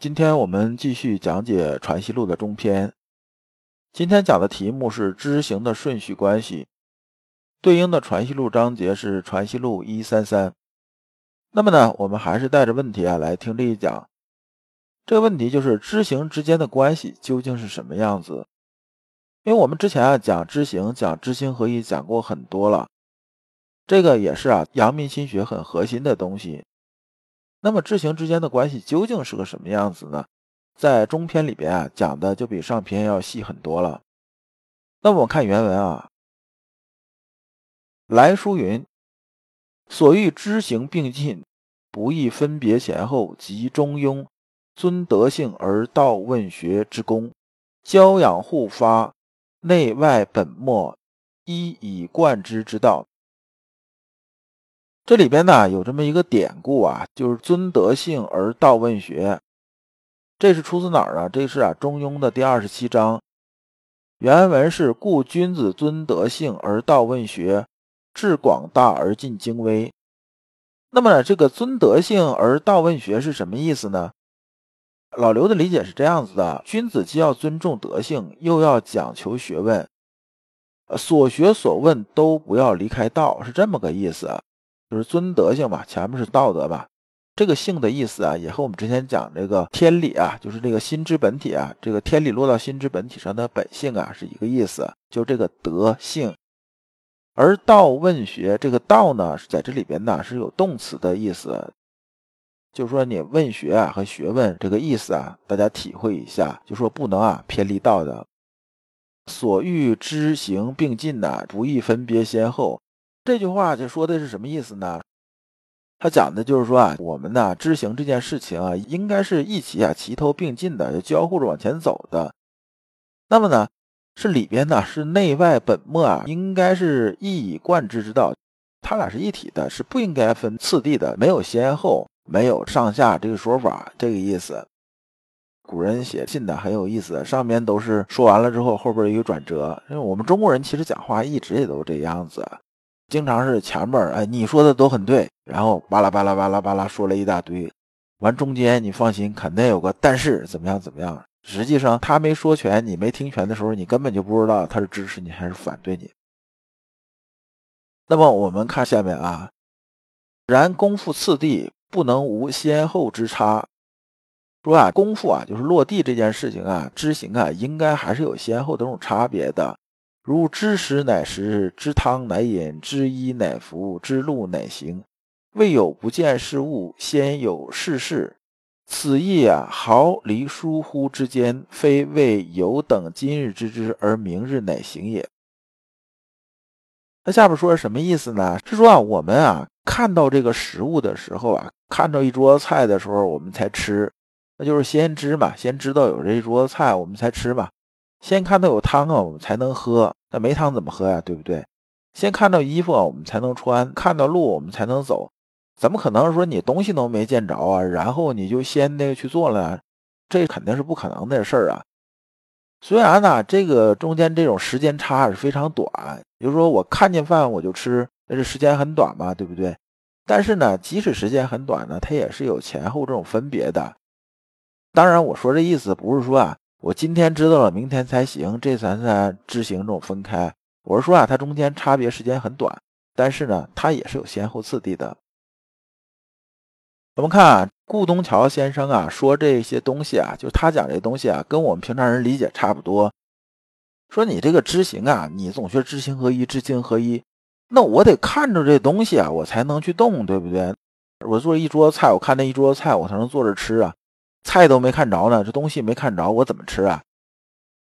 今天我们继续讲解《传习录》的中篇。今天讲的题目是知行的顺序关系，对应的《传习录》章节是《传习录》一三三。那么呢，我们还是带着问题啊来听这一讲。这个问题就是知行之间的关系究竟是什么样子？因为我们之前啊讲知行、讲知行合一讲过很多了，这个也是啊阳明心学很核心的东西。那么知行之间的关系究竟是个什么样子呢？在中篇里边啊讲的就比上篇要细很多了。那么我看原文啊，来书云：“所欲知行并进，不易分别前后及中庸，尊德性而道问学之功，教养互发，内外本末，一以贯之之道。”这里边呢有这么一个典故啊，就是尊德性而道问学，这是出自哪儿啊？这是啊《中庸》的第二十七章，原文是“故君子尊德性而道问学，致广大而尽精微”。那么呢，这个尊德性而道问学是什么意思呢？老刘的理解是这样子的：君子既要尊重德性，又要讲求学问，所学所问都不要离开道，是这么个意思。就是尊德性嘛，前面是道德嘛，这个性的意思啊，也和我们之前讲这个天理啊，就是这个心之本体啊，这个天理落到心之本体上的本性啊，是一个意思，就这个德性。而道问学这个道呢，是在这里边呢是有动词的意思，就是说你问学啊和学问这个意思啊，大家体会一下，就说不能啊偏离道的。所欲知行并进呐，不易分别先后。这句话就说的是什么意思呢？他讲的就是说啊，我们呢知行这件事情啊，应该是一起啊齐头并进的，交互着往前走的。那么呢，是里边呢是内外本末啊，应该是一以贯之之道，它俩是一体的，是不应该分次第的，没有先后，没有上下这个说法，这个意思。古人写信的很有意思，上面都是说完了之后，后边一个转折。因为我们中国人其实讲话一直也都这样子。经常是前面哎，你说的都很对，然后巴拉巴拉巴拉巴拉说了一大堆，完中间你放心，肯定有个但是怎么样怎么样。实际上他没说全，你没听全的时候，你根本就不知道他是支持你还是反对你。那么我们看下面啊，然功夫次第不能无先后之差。说啊，功夫啊，就是落地这件事情啊，知行啊，应该还是有先后这种差别的。如知食乃食，知汤乃饮，知衣乃服，知路乃行。未有不见事物，先有事事。此意啊，毫厘疏忽之间，非为有等今日之知而明日乃行也。那下边说是什么意思呢？是说啊，我们啊看到这个食物的时候啊，看到一桌菜的时候，我们才吃，那就是先知嘛，先知道有这一桌菜，我们才吃嘛。先看到有汤啊，我们才能喝。那没汤怎么喝呀？对不对？先看到衣服啊，我们才能穿；看到路，我们才能走。怎么可能说你东西都没见着啊，然后你就先那个去做了？这肯定是不可能的事儿啊。虽然呢，这个中间这种时间差是非常短，比如说我看见饭我就吃，那是时间很短嘛，对不对？但是呢，即使时间很短呢，它也是有前后这种分别的。当然，我说这意思不是说啊。我今天知道了，明天才行，这才算知行这种分开。我是说啊，它中间差别时间很短，但是呢，它也是有先后次第的。我们看啊，顾东桥先生啊说这些东西啊，就他讲这东西啊，跟我们平常人理解差不多。说你这个知行啊，你总学知行合一，知行合一，那我得看着这东西啊，我才能去动，对不对？我做一桌菜，我看那一桌菜，我才能坐着吃啊。菜都没看着呢，这东西没看着，我怎么吃啊？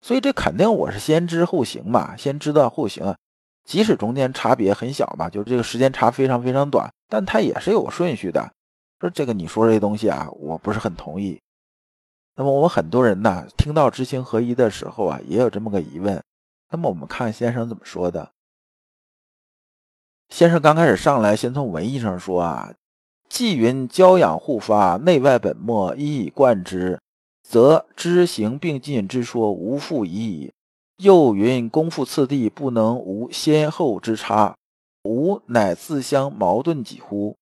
所以这肯定我是先知后行嘛，先知道后行啊。即使中间差别很小嘛，就这个时间差非常非常短，但它也是有顺序的。说这个你说这东西啊，我不是很同意。那么我们很多人呢，听到知行合一的时候啊，也有这么个疑问。那么我们看先生怎么说的。先生刚开始上来，先从文义上说啊，既云教养互发，内外本末一以贯之，则知行并进之说无复疑矣。又云功夫次第不能无先后之差，吾乃自相矛盾几乎？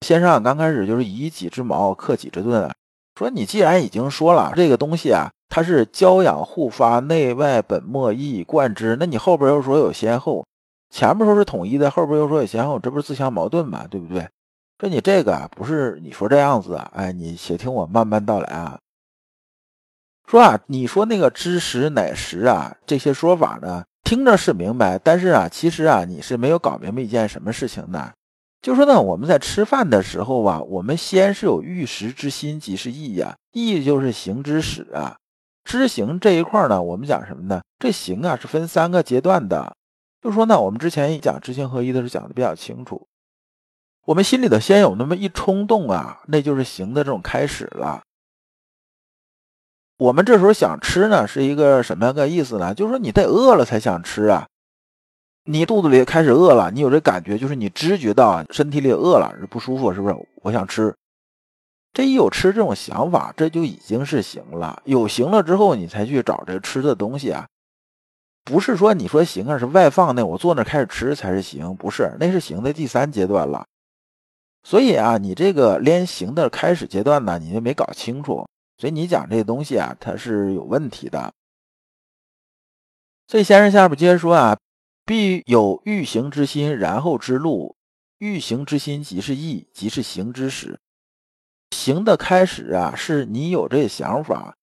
先生刚开始就是以己之矛克己之盾啊。说你既然已经说了这个东西啊，它是教养互发，内外本末一以贯之，那你后边又说有先后，前面说是统一的，后边又说有先后，这不是自相矛盾吗？对不对？说你这个不是你说这样子啊，哎，你且听我慢慢道来啊。说啊，你说那个知时乃时啊，这些说法呢，听着是明白，但是啊，其实啊，你是没有搞明白一件什么事情的。就说呢，我们在吃饭的时候啊，我们先是有欲食之心，即是意呀，意就是行之始啊。知行这一块呢，我们讲什么呢？这行啊是分三个阶段的。就说呢，我们之前一讲知行合一的时候讲的比较清楚。我们心里头先有那么一冲动啊，那就是行的这种开始了。我们这时候想吃呢，是一个什么样个意思呢？就是说你得饿了才想吃啊。你肚子里开始饿了，你有这感觉，就是你知觉到身体里饿了，不舒服，是不是？我想吃，这一有吃这种想法，这就已经是行了。有行了之后，你才去找这吃的东西啊，不是说你说行啊，是外放那我坐那开始吃才是行，不是，那是行的第三阶段了。所以啊，你这个连行的开始阶段呢，你就没搞清楚，所以你讲这些东西啊，它是有问题的。所以先生下边接着说啊。必有欲行之心，然后之路。欲行之心即是意，即是行之始。行的开始啊，是你有这想法。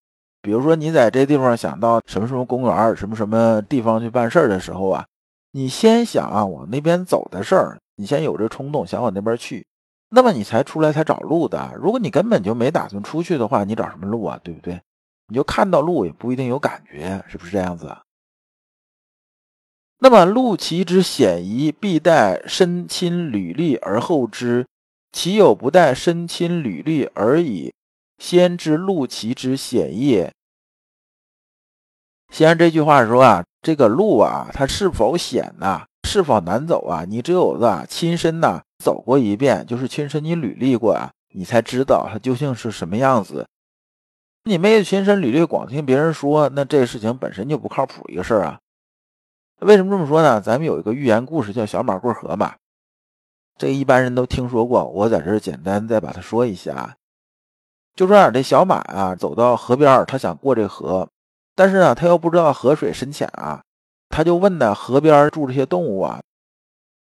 比如说，你在这地方想到什么什么公园、什么什么地方去办事儿的时候啊，你先想啊往那边走的事儿，你先有这冲动想往那边去，那么你才出来才找路的。如果你根本就没打算出去的话，你找什么路啊？对不对？你就看到路也不一定有感觉，是不是这样子？那么路其之险夷，必待身亲履历而后知，其有不待身亲履历而已，先知路其之险也？先生这句话说啊，这个路啊，它是否险呐？是否难走啊？你只有啊亲身呐走过一遍，就是亲身你履历过啊，你才知道它究竟是什么样子。你没有亲身履历，光听别人说，那这事情本身就不靠谱一个事儿啊。为什么这么说呢？咱们有一个寓言故事叫小马过河嘛，这一般人都听说过。我在这儿简单再把它说一下，就说啊，这小马啊走到河边，他想过这河，但是呢，他又不知道河水深浅啊，他就问呢河边住这些动物啊，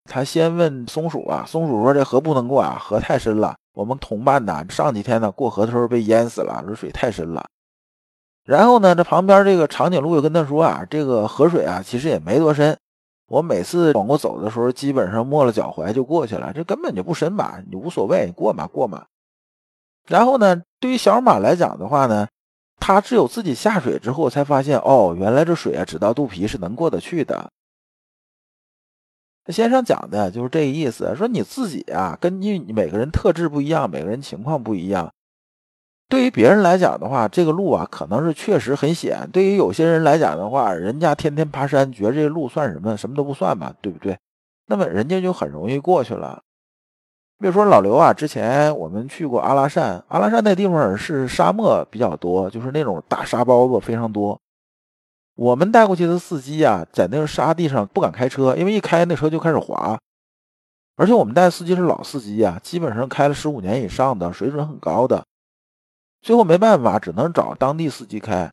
他先问松鼠啊，松鼠说这河不能过啊，河太深了。我们同伴呢上几天呢过河的时候被淹死了，这水太深了。然后呢，这旁边这个长颈鹿又跟他说啊，这个河水啊，其实也没多深。我每次往过走的时候，基本上没了脚踝就过去了，这根本就不深吧？你无所谓，过嘛过嘛。然后呢，对于小马来讲的话呢，他只有自己下水之后才发现，哦，原来这水啊，只到肚皮是能过得去的。先生讲的就是这个意思，说你自己啊，根据每个人特质不一样，每个人情况不一样。对于别人来讲的话，这个路啊，可能是确实很险。对于有些人来讲的话，人家天天爬山，觉得这路算什么？什么都不算嘛，对不对？那么人家就很容易过去了。比如说老刘啊，之前我们去过阿拉善，阿拉善那地方是沙漠比较多，就是那种大沙包子非常多。我们带过去的司机啊，在那个沙地上不敢开车，因为一开那车就开始滑。而且我们带司机是老司机啊，基本上开了十五年以上的，水准很高的。最后没办法，只能找当地司机开。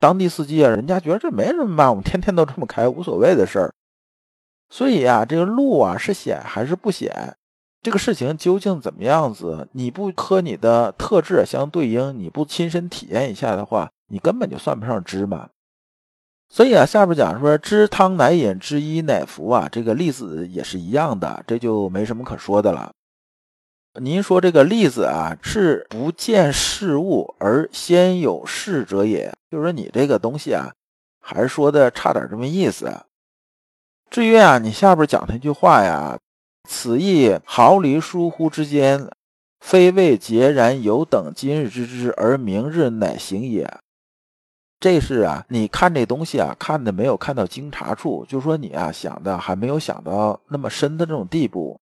当地司机啊，人家觉得这没什么嘛，我们天天都这么开，无所谓的事儿。所以啊，这个路啊是险还是不险，这个事情究竟怎么样子，你不和你的特质相对应，你不亲身体验一下的话，你根本就算不上知嘛。所以啊，下边讲说知汤乃饮，知衣乃服啊，这个例子也是一样的，这就没什么可说的了。您说这个例子啊，是不见事物而先有事者也，就是说你这个东西啊，还是说的差点这么意思。至于啊，你下边讲那句话呀，此亦毫厘疏忽之间，非未孑然有等今日之知，而明日乃行也。这是啊，你看这东西啊，看的没有看到经察处，就说你啊想的还没有想到那么深的这种地步。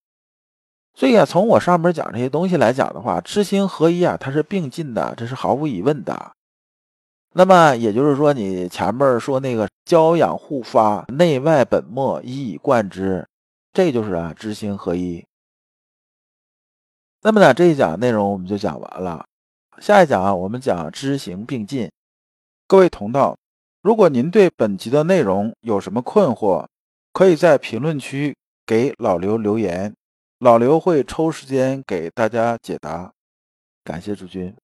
所以啊，从我上面讲这些东西来讲的话，知行合一啊，它是并进的，这是毫无疑问的。那么也就是说，你前面说那个教养互发，内外本末一以贯之，这就是啊知行合一。那么呢，这一讲内容我们就讲完了。下一讲啊，我们讲知行并进。各位同道，如果您对本集的内容有什么困惑，可以在评论区给老刘留言。老刘会抽时间给大家解答，感谢诸君。